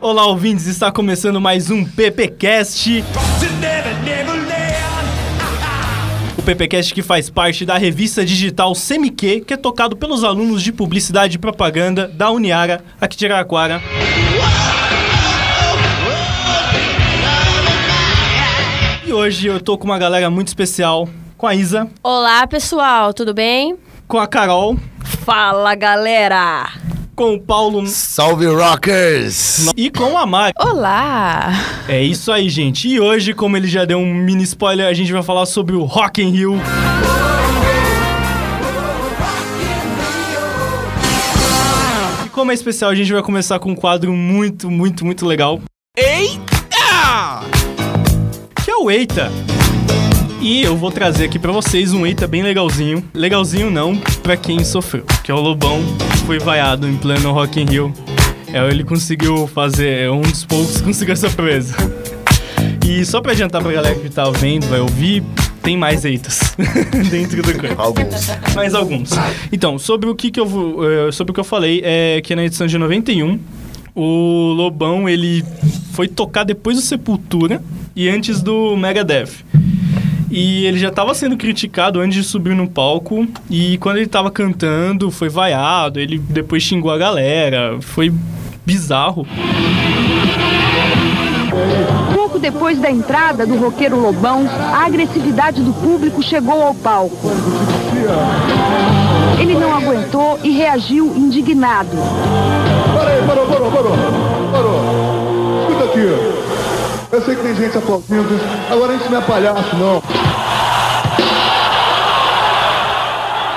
Olá, ouvintes, está começando mais um PPcast. O PPcast que faz parte da revista digital Semiquê, que é tocado pelos alunos de publicidade e propaganda da Uniara, aqui de Araraquara. E hoje eu tô com uma galera muito especial, com a Isa, Olá, pessoal, tudo bem? Com a Carol, Fala, galera! com o Paulo Salve Rockers! e com a Mari. Olá! É isso aí, gente. E hoje, como ele já deu um mini spoiler, a gente vai falar sobre o Rock in Rio. E como é especial, a gente vai começar com um quadro muito, muito, muito legal. Eita! Que é o Eita. E eu vou trazer aqui pra vocês um Eita bem legalzinho. Legalzinho não pra quem sofreu, que é o Lobão que foi vaiado em pleno Rock in Rio. É, ele conseguiu fazer, é um dos poucos que conseguiu essa proeza. E só pra adiantar pra galera que tá vendo, vai ouvir, tem mais eitas dentro do corpo. Alguns. Mais alguns. Então, sobre o que, que eu eh, sobre o que eu falei é que na edição de 91 o Lobão ele foi tocar depois do Sepultura e antes do Megadeth. E ele já estava sendo criticado antes de subir no palco e quando ele estava cantando foi vaiado, ele depois xingou a galera, foi bizarro. Pouco depois da entrada do roqueiro Lobão, a agressividade do público chegou ao palco. Ele não aguentou e reagiu indignado. Parei, parou, parou, parou. Parou. Escuta aqui. Eu sei que tem gente aplaudindo. Agora a gente não é palhaço, não.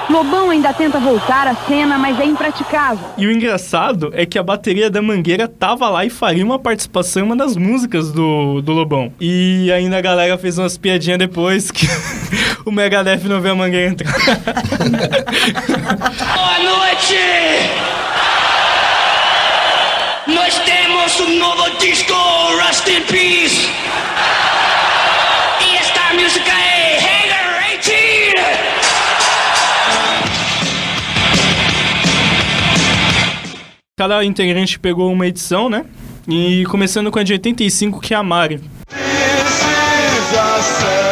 Lobão ainda tenta voltar à cena, mas é impraticável. E o engraçado é que a bateria da Mangueira tava lá e faria uma participação em uma das músicas do, do Lobão. E ainda a galera fez umas piadinhas depois que o Megadeth não vê a Mangueira entrar. Boa noite! Nós um novo disco, Rust in Peace! E esta música é Hanger 18! Cada integrante pegou uma edição, né? E começando com a de 85, que é a Mari. Under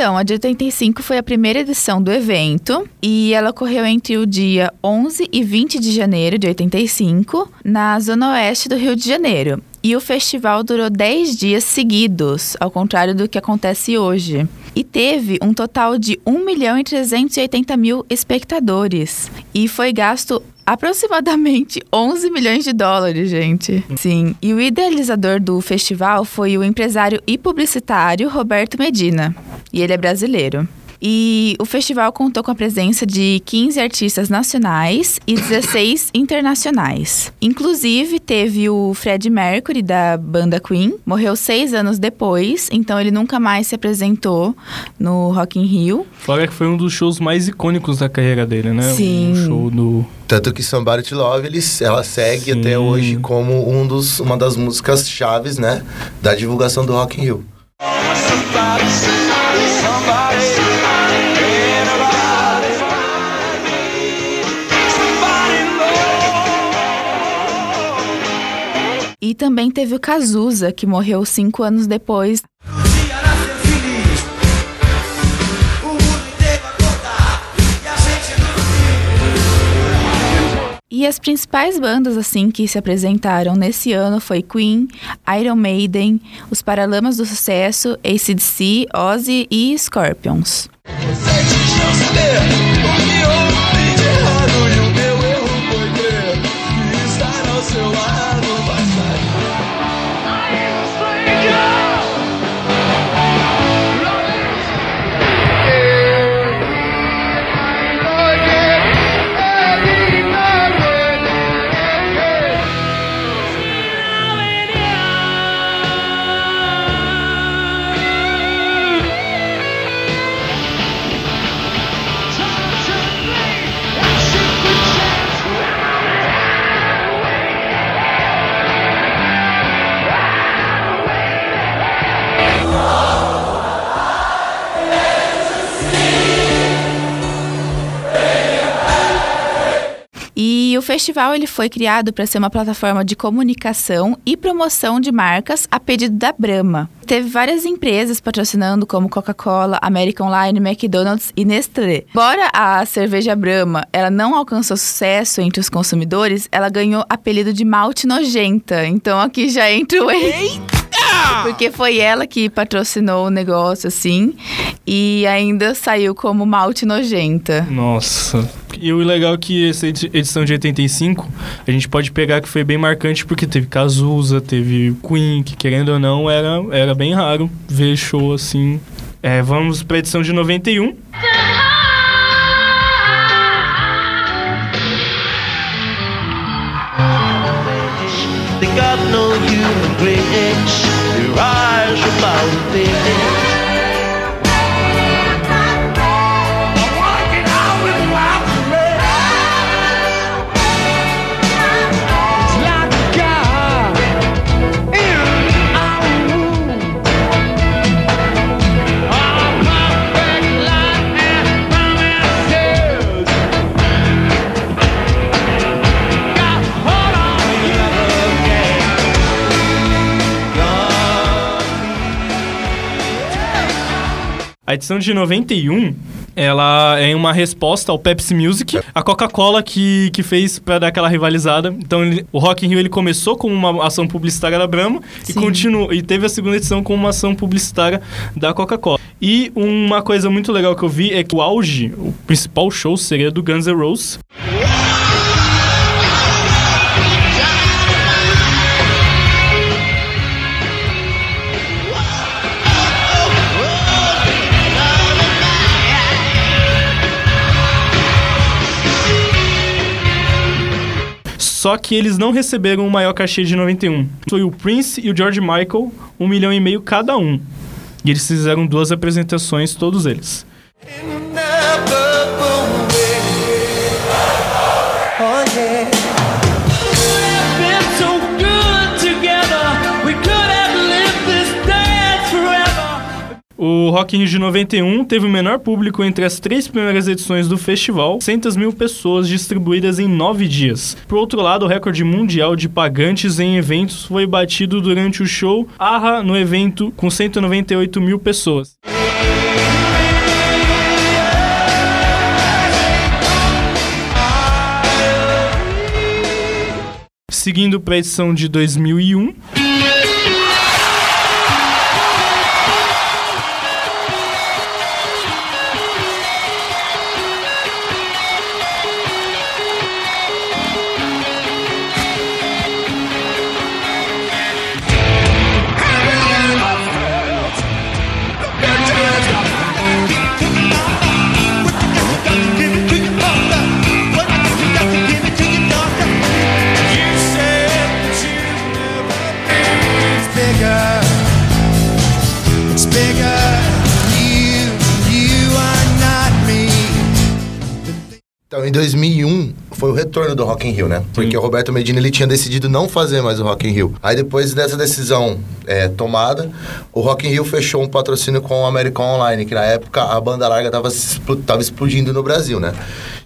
Então, a de 85 foi a primeira edição do evento e ela ocorreu entre o dia 11 e 20 de janeiro de 85, na zona oeste do Rio de Janeiro. E o festival durou 10 dias seguidos, ao contrário do que acontece hoje. E teve um total de 1 milhão e 380 mil espectadores. E foi gasto aproximadamente 11 milhões de dólares, gente. Sim. E o idealizador do festival foi o empresário e publicitário Roberto Medina. E ele é brasileiro. E o festival contou com a presença de 15 artistas nacionais e 16 internacionais. Inclusive, teve o Fred Mercury, da banda Queen, morreu seis anos depois, então ele nunca mais se apresentou no Rock in Rio. Fora que foi um dos shows mais icônicos da carreira dele, né? Sim. Um show do... Tanto que Somebody to Love, ele, ela segue Sim. até hoje como um dos, uma das músicas chaves, né? Da divulgação do Rock in Rio. E também teve o Cazuza, que morreu cinco anos depois. E as principais bandas assim que se apresentaram nesse ano foi Queen, Iron Maiden, os Paralamas do Sucesso, AC/DC, Ozzy e Scorpions. Festival ele foi criado para ser uma plataforma de comunicação e promoção de marcas a pedido da Brahma. Teve várias empresas patrocinando, como Coca-Cola, American Line, McDonald's e Nestlé. Embora a cerveja Brahma ela não alcançou sucesso entre os consumidores, ela ganhou apelido de malte nojenta. Então aqui já entra o porque foi ela que patrocinou o negócio, assim, e ainda saiu como malte nojenta. Nossa. E o legal é que essa edi- edição de 85, a gente pode pegar que foi bem marcante porque teve Cazuza, teve Queen, que querendo ou não, era, era bem raro ver show assim. É, vamos pra edição de 91. A edição de 91, ela é uma resposta ao Pepsi Music, a Coca-Cola que, que fez pra dar aquela rivalizada. Então, ele- o Rock in Rio ele começou com uma ação publicitária da Brahma e continuou e teve a segunda edição com uma ação publicitária da Coca-Cola. E uma coisa muito legal que eu vi é que o auge, o principal show seria do Guns N' Roses. Só que eles não receberam o maior cachê de 91. Foi o Prince e o George Michael, um milhão e meio cada um. E eles fizeram duas apresentações, todos eles. O Rock in Rio de 91 teve o menor público entre as três primeiras edições do festival, 600 mil pessoas distribuídas em nove dias. Por outro lado, o recorde mundial de pagantes em eventos foi batido durante o show Arra no evento, com 198 mil pessoas. Seguindo para a edição de 2001, Então, em 2001, foi o retorno do Rock in Rio, né? Porque o Roberto Medina, ele tinha decidido não fazer mais o Rock in Rio. Aí, depois dessa decisão é, tomada, o Rock in Rio fechou um patrocínio com o American Online, que na época a banda larga tava, se explo- tava explodindo no Brasil, né?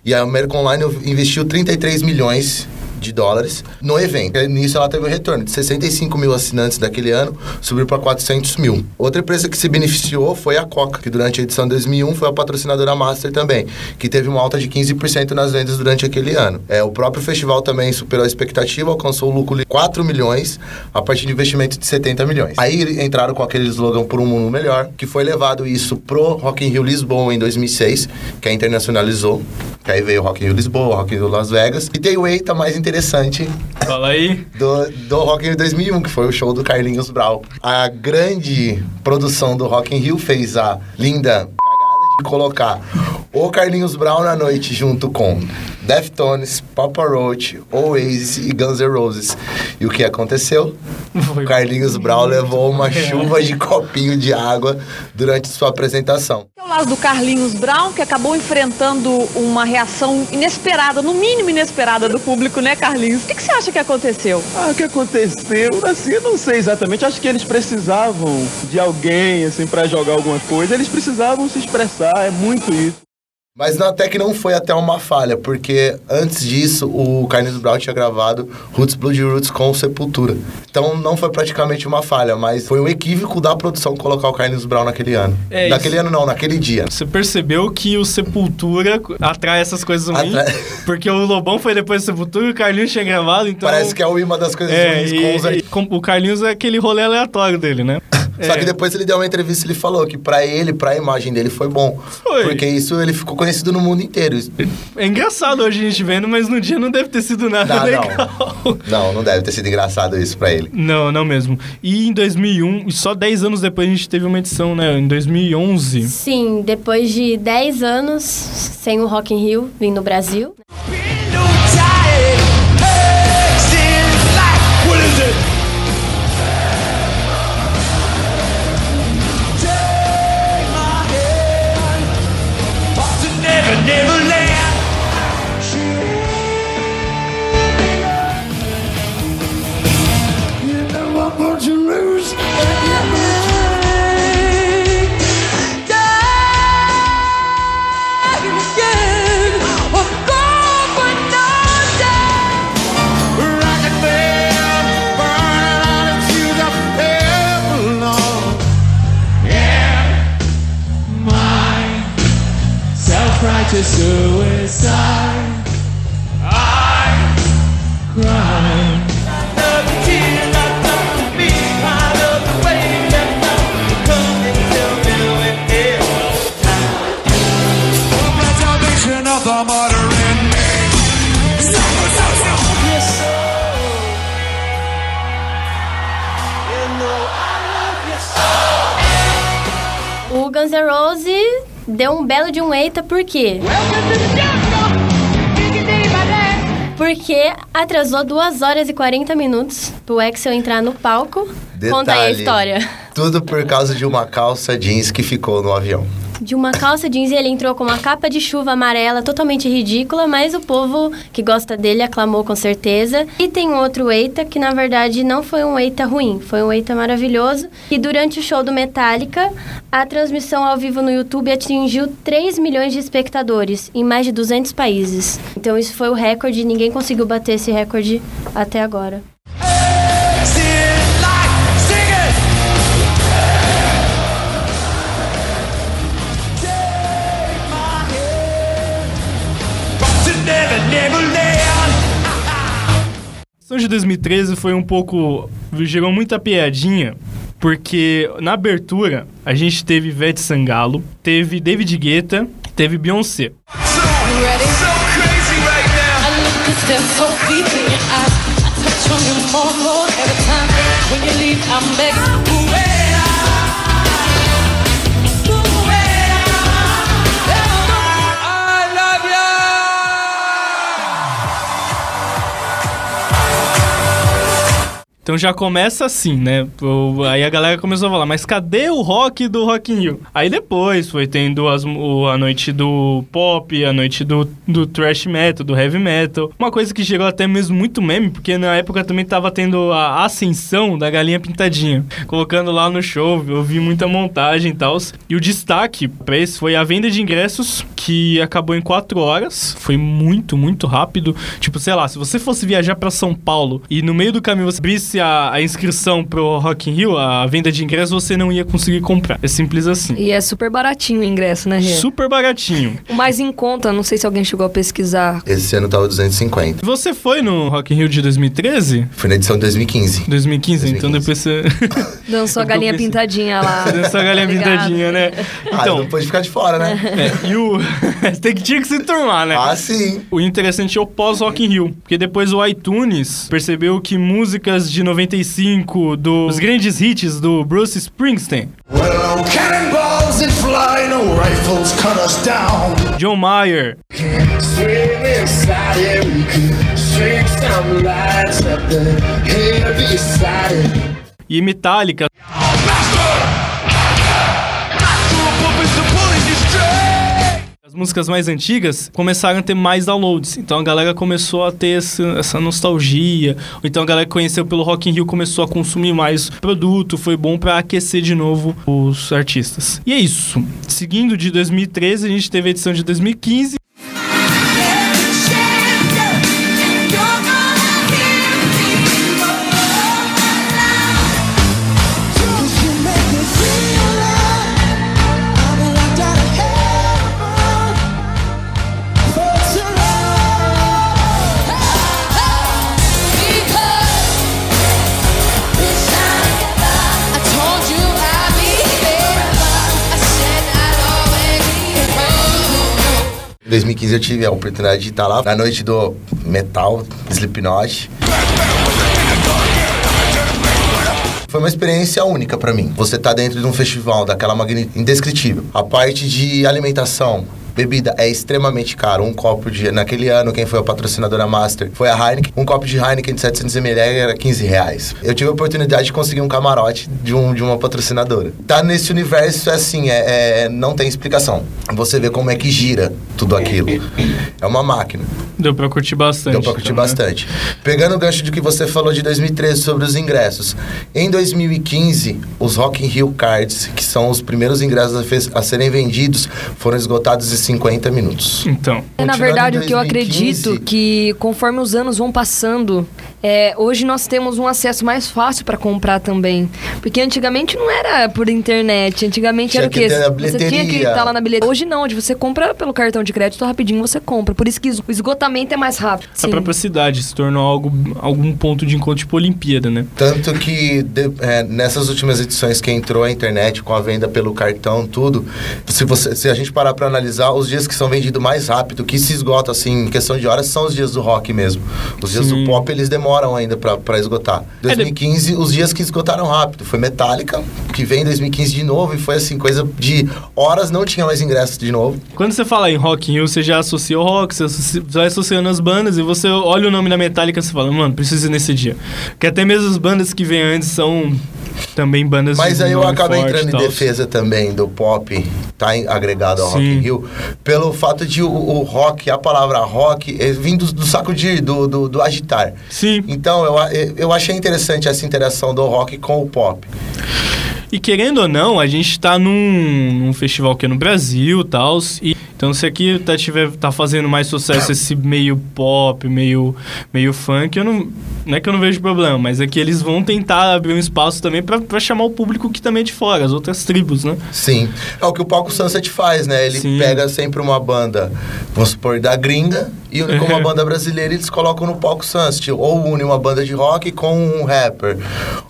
E a American Online investiu 33 milhões de dólares no evento. Nisso ela teve um retorno de 65 mil assinantes daquele ano, subiu para 400 mil. Outra empresa que se beneficiou foi a Coca, que durante a edição 2001 foi a patrocinadora Master também, que teve uma alta de 15% nas vendas durante aquele ano. É, o próprio festival também superou a expectativa, alcançou o lucro de 4 milhões a partir de investimento de 70 milhões. Aí entraram com aquele slogan por um mundo melhor, que foi levado isso pro Rock in Rio Lisboa em 2006, que aí internacionalizou, que aí veio o Rock in Rio Lisboa, o Rock in Rio Las Vegas, e tem o eita mais interessante fala aí. do, do Rock in Rio 2001, que foi o show do Carlinhos Brau. A grande produção do Rock in Rio fez a linda cagada de colocar o Carlinhos Brown na noite junto com Deftones, Papa Roach, Oasis e Guns N' Roses. E o que aconteceu? Foi O Carlinhos Brown levou uma chuva de copinho de água durante sua apresentação. Ao lado do Carlinhos Brown, que acabou enfrentando uma reação inesperada, no mínimo inesperada do público, né, Carlinhos? O que, que você acha que aconteceu? Ah, o que aconteceu? Assim, eu não sei exatamente. Acho que eles precisavam de alguém, assim, pra jogar alguma coisa. Eles precisavam se expressar, é muito isso. Mas até que não foi até uma falha, porque antes disso o Carlinhos Brown tinha gravado Roots Blood Roots com Sepultura. Então não foi praticamente uma falha, mas foi um equívoco da produção colocar o Carlinhos Brown naquele ano. É, naquele ano não, naquele dia. Você percebeu que o Sepultura atrai essas coisas ruins? Atrai. Porque o Lobão foi depois do Sepultura e o Carlinhos tinha gravado, então... Parece que é uma das coisas É, ruins e, com os e o Carlinhos é aquele rolê aleatório dele, né? Só É. que depois ele deu uma entrevista e ele falou que pra ele, pra imagem dele, foi bom. Foi. Porque isso ele ficou conhecido no mundo inteiro. É engraçado hoje a gente vendo, mas no dia não deve ter sido nada Não, legal. não. Não, não deve ter sido engraçado isso pra ele. Não, não mesmo. E em 2001, e só 10 anos depois a gente teve uma edição, né? Em 2011. Sim, depois de 10 anos sem o Rock in Rio vir no Brasil. Self-righteous suicide. I cry. O Guns N' Roses deu um belo de um eita, por quê? Porque atrasou 2 horas e 40 minutos pro Axel entrar no palco. Conta aí a Detalhe. história. Tudo por causa de uma calça jeans que ficou no avião. De uma calça jeans e ele entrou com uma capa de chuva amarela totalmente ridícula, mas o povo que gosta dele aclamou com certeza. E tem outro Eita que na verdade não foi um Eita ruim, foi um Eita maravilhoso. E durante o show do Metallica, a transmissão ao vivo no YouTube atingiu 3 milhões de espectadores em mais de 200 países. Então isso foi o recorde ninguém conseguiu bater esse recorde até agora. De 2013 foi um pouco. gerou muita piadinha. Porque na abertura a gente teve Ivete Sangalo, teve David Guetta, teve Beyoncé. Então já começa assim, né? Aí a galera começou a falar, mas cadê o rock do Rock in Rio? Aí depois foi tendo as- o- a noite do pop, a noite do, do thrash metal, do heavy metal. Uma coisa que gerou até mesmo muito meme, porque na época também tava tendo a ascensão da galinha pintadinha. Colocando lá no show, eu vi muita montagem e tal. E o destaque pra esse foi a venda de ingressos, que acabou em 4 horas. Foi muito, muito rápido. Tipo, sei lá, se você fosse viajar pra São Paulo e no meio do caminho você abrisse a, a inscrição pro Rock in Rio, a venda de ingressos, você não ia conseguir comprar. É simples assim. E é super baratinho o ingresso, né, Rê? Super baratinho. O mais em conta, não sei se alguém chegou a pesquisar. Esse ano tava 250. Você foi no Rock in Rio de 2013? Foi na edição de 2015. 2015, então depois você... Dançou a galinha pensei- pintadinha lá. Dançou a galinha pintadinha, né? Ah, Então, não pode ficar de fora, né? É, e o. tem que, tinha que se turmar, né? Ah, sim. O interessante é o pós-Rock in Rio. Porque depois o iTunes percebeu que músicas de 95 dos grandes hits do Bruce Springsteen, Well, cannonballs and flying rifles cut us down. John Mayer, Swim inside as músicas mais antigas começaram a ter mais downloads. Então a galera começou a ter essa, essa nostalgia. Então a galera que conheceu pelo Rock in Rio começou a consumir mais produto. Foi bom pra aquecer de novo os artistas. E é isso. Seguindo de 2013, a gente teve a edição de 2015. 2015 eu tive a oportunidade de estar lá na noite do metal, Slipknot. Foi uma experiência única pra mim. Você tá dentro de um festival daquela magnitude indescritível. A parte de alimentação, bebida é extremamente caro. Um copo de. Naquele ano, quem foi a patrocinadora Master foi a Heineken. Um copo de Heineken de 700ml era 15 reais. Eu tive a oportunidade de conseguir um camarote de, um, de uma patrocinadora. Tá nesse universo, é assim, é, é- não tem explicação. Você vê como é que gira tudo aquilo. É uma máquina. Deu pra curtir bastante. Deu pra curtir então, né? bastante. Pegando o gancho de que você falou de 2013 sobre os ingressos. Em 2015, os Rock in Rio Cards, que são os primeiros ingressos a, a serem vendidos, foram esgotados em 50 minutos. Então. É, na verdade, o que eu 2015, acredito que conforme os anos vão passando, é, hoje nós temos um acesso mais fácil para comprar também. Porque antigamente não era por internet, antigamente Tinha era o que quê? Você tinha que estar lá na bilheteria. Hoje não, hoje você compra pelo cartão de crédito rapidinho, você compra. Por isso que o esgotamento é mais rápido. A própria cidade se tornou algo, algum ponto de encontro tipo Olimpíada, né? Tanto que de- é, nessas últimas edições que entrou a internet com a venda pelo cartão, tudo, se, você, se a gente parar pra analisar, os dias que são vendidos mais rápido, que se esgota assim, em questão de horas, são os dias do rock mesmo. Os dias Sim. do pop, eles demoram ainda pra, pra esgotar. É, de- 2015, os dias que esgotaram rápido. Foi Metallica, que vem em 2015 de novo, e foi assim, coisa de horas, não tinha mais ingressos de novo. Quando você fala em Rock in Rio, você já associa o rock, você associa- vai associando as bandas e você olha o nome da Metallica e você fala, mano, preciso ir nesse dia. Porque até mesmo as bandas que vêm antes são também bandas Mas aí eu acabei entrando em defesa também do pop, tá em- agregado ao Rock Sim. in Rio, pelo fato de o, o rock, a palavra rock, é vindo do saco de do, do, do agitar. Sim. Então eu, a- eu achei interessante essa interação do rock com o pop. E querendo ou não, a gente tá num, num festival que é no Brasil e tal. E, então, se aqui tá, tiver, tá fazendo mais sucesso esse meio pop, meio, meio funk, eu não. Não é que eu não vejo problema, mas é que eles vão tentar abrir um espaço também pra chamar o público que também é de fora, as outras tribos, né? Sim. É o que o Palco Sunset faz, né? Ele Sim. pega sempre uma banda, vamos supor, da gringa, e une com uma banda brasileira e eles colocam no Palco Sunset. Ou une uma banda de rock com um rapper.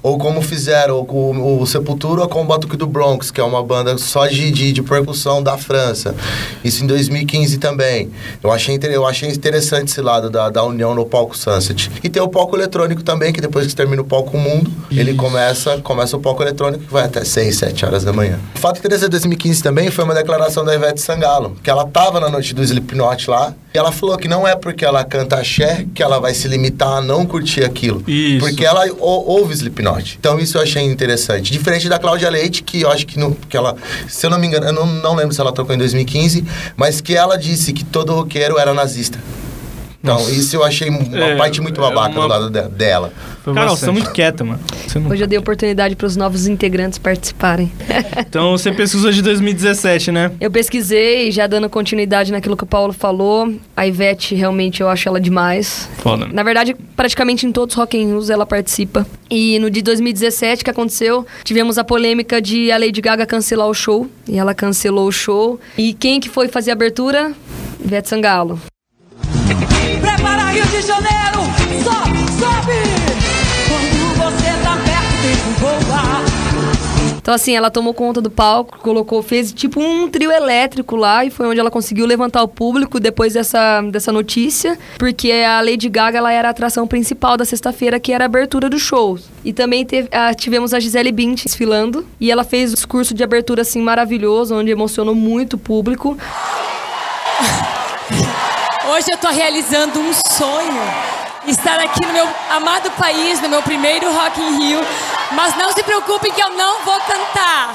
Ou como fizeram com o, Sepultura com o Batuque do Bronx, que é uma banda só de, de, de percussão da França. Isso em 2015 também. Eu achei, eu achei interessante esse lado da, da união no Palco Sunset. E tem o palco eletrônico também, que depois que termina o palco mundo, ele começa, começa o palco eletrônico que vai até 6, 7 horas da manhã. O fato interessante de 2015 também foi uma declaração da Ivete Sangalo, que ela tava na noite do Slipknot lá, e ela falou que não é porque ela canta axé que ela vai se limitar a não curtir aquilo. Isso. Porque ela ou- ouve Slipknot. Então isso eu achei interessante. Diferente da Cláudia Leite, que eu acho que, não, que ela, se eu não me engano, eu não, não lembro se ela trocou em 2015, mas que ela disse que todo roqueiro era nazista. Então, Nossa. isso eu achei uma É, parte muito é babaca uma- do lado de- dela. Carol, você é bastante. muito quieta, mano. Você não- Hoje eu dei oportunidade para os novos integrantes participarem. Então você pesquisou de 2017, né? Eu pesquisei, já dando continuidade naquilo que o Paulo falou. A Ivete, realmente, eu acho ela demais. Foda. Na verdade, praticamente em todos os Rock in Rios ela participa. E no de 2017, que aconteceu, tivemos a polêmica de a Lady Gaga cancelar o show. E ela cancelou o show. E quem que foi fazer a abertura? Ivete Sangalo. Prepara Rio de Janeiro, sobe, sobe. Quando você tá perto, tem que voar. Então, assim, ela tomou conta do palco, colocou, fez tipo um trio elétrico lá e foi onde ela conseguiu levantar o público depois dessa, dessa notícia, porque a Lady Gaga ela era a atração principal da sexta-feira, que era a abertura do show. E também teve, ah, tivemos a Gisele Bündchen desfilando e ela fez um discurso de abertura assim maravilhoso, onde emocionou muito o público. Hoje eu tô realizando um sonho. Estar aqui no meu amado país, no meu primeiro Rock in Rio. Mas não se preocupem que eu não vou cantar.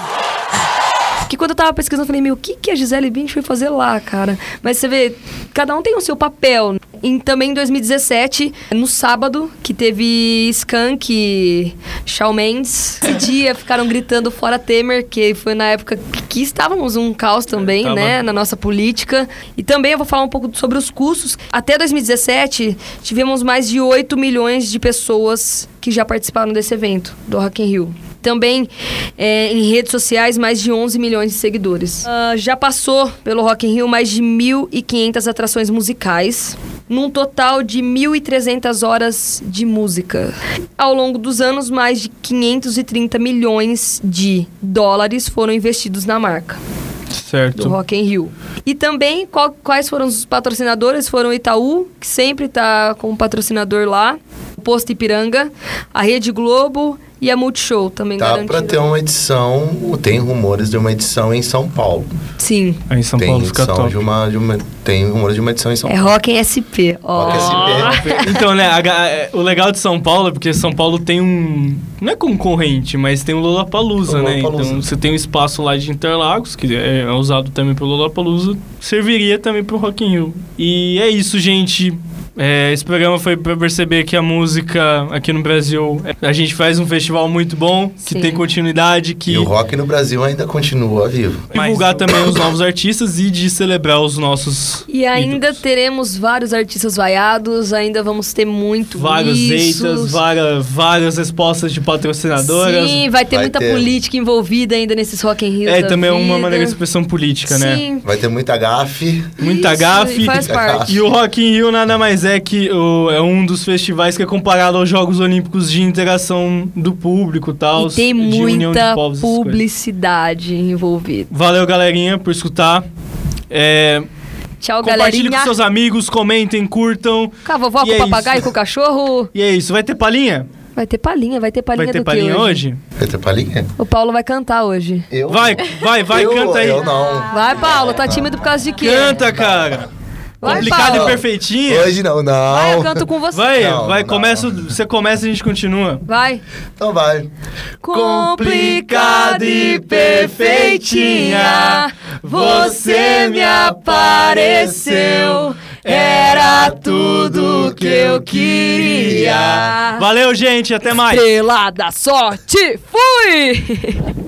Que quando eu tava pesquisando, eu falei, meu, o que, que a Gisele Bündchen foi fazer lá, cara? Mas você vê, cada um tem o seu papel. E também em 2017, no sábado, que teve Skank e Shawn Mendes. Esse dia ficaram gritando fora Temer, que foi na época que estávamos um caos também, Tava. né, na nossa política. E também eu vou falar um pouco sobre os custos. Até 2017, tivemos mais de 8 milhões de pessoas que já participaram desse evento, do Rock in Rio. Também é, em redes sociais, mais de 11 milhões de seguidores. Ah, já passou pelo Rock in Rio mais de 1.500 atrações musicais, num total de 1.300 horas de música. Ao longo dos anos, mais de 530 milhões de dólares foram investidos na marca do Certo. Rock in Rio. E também, qual- quais foram os patrocinadores? Foram o Itaú, que sempre está como patrocinador lá, Posto Ipiranga, a Rede Globo e a Multishow também Tá garantindo. pra ter uma edição, tem rumores de uma edição em São Paulo. Sim. Aí em São tem Paulo fica top. de uma, de uma, tem rumores de uma edição em São É Paulo. Rock em SP. Ó. Rock SP. Então, né, a é, o legal de São Paulo é porque São Paulo tem um. Não é concorrente, mas tem o Lollapalooza, né? Lollapalooza. Então você tem um espaço lá de Interlagos, que é, é usado também pelo Lollapalooza, serviria também pro Rock in Rio. E é isso, gente. É, esse programa foi pra perceber que a música aqui no Brasil, a gente faz um festival muito bom, que Sim. tem continuidade, que E o rock no Brasil ainda continua vivo. divulgar também os novos artistas e de celebrar os nossos E ainda ídolos. teremos vários artistas vaiados, ainda vamos ter muito várias isso. eitas, várias, várias respostas de patrocinadoras. Sim, vai ter Vai muita ter. política envolvida ainda nesses Rock in Rio É, da também é uma maneira de expressão política, né? Sim. Vai ter muita gafe. Muita Isso, gafe. e faz parte. E o Rock in Rio nada mais é que o- é um dos festivais que é comparado aos Jogos Olímpicos de interação do público tal, E tem de união de muita povos. publicidade envolvida. Valeu, galerinha, por escutar. É, Tchau, compartilhe galerinha. com seus amigos, comentem, curtam. Com a vovó, E com o é papagaio, isso. com o cachorro. E é isso. Vai ter palhinha? Vai ter palhinha, vai ter palhinha Vai ter do que palhinha hoje? hoje? Vai ter palhinha? O Paulo vai cantar hoje. Eu? Vai, vai, vai, eu, canta aí. Eu não. Vai, Paulo, tá tímido por causa de quê? Canta, cara. Vai, Complicado Paulo. e perfeitinha. Hoje não, não. Vai, eu canto com você. Vai, Não, vai, não. começa, você começa e a gente continua. Vai. Então vai. Complicada e perfeitinha, você me apareceu. Era tudo que eu queria. Valeu, gente, até mais. Estrela da sorte, fui!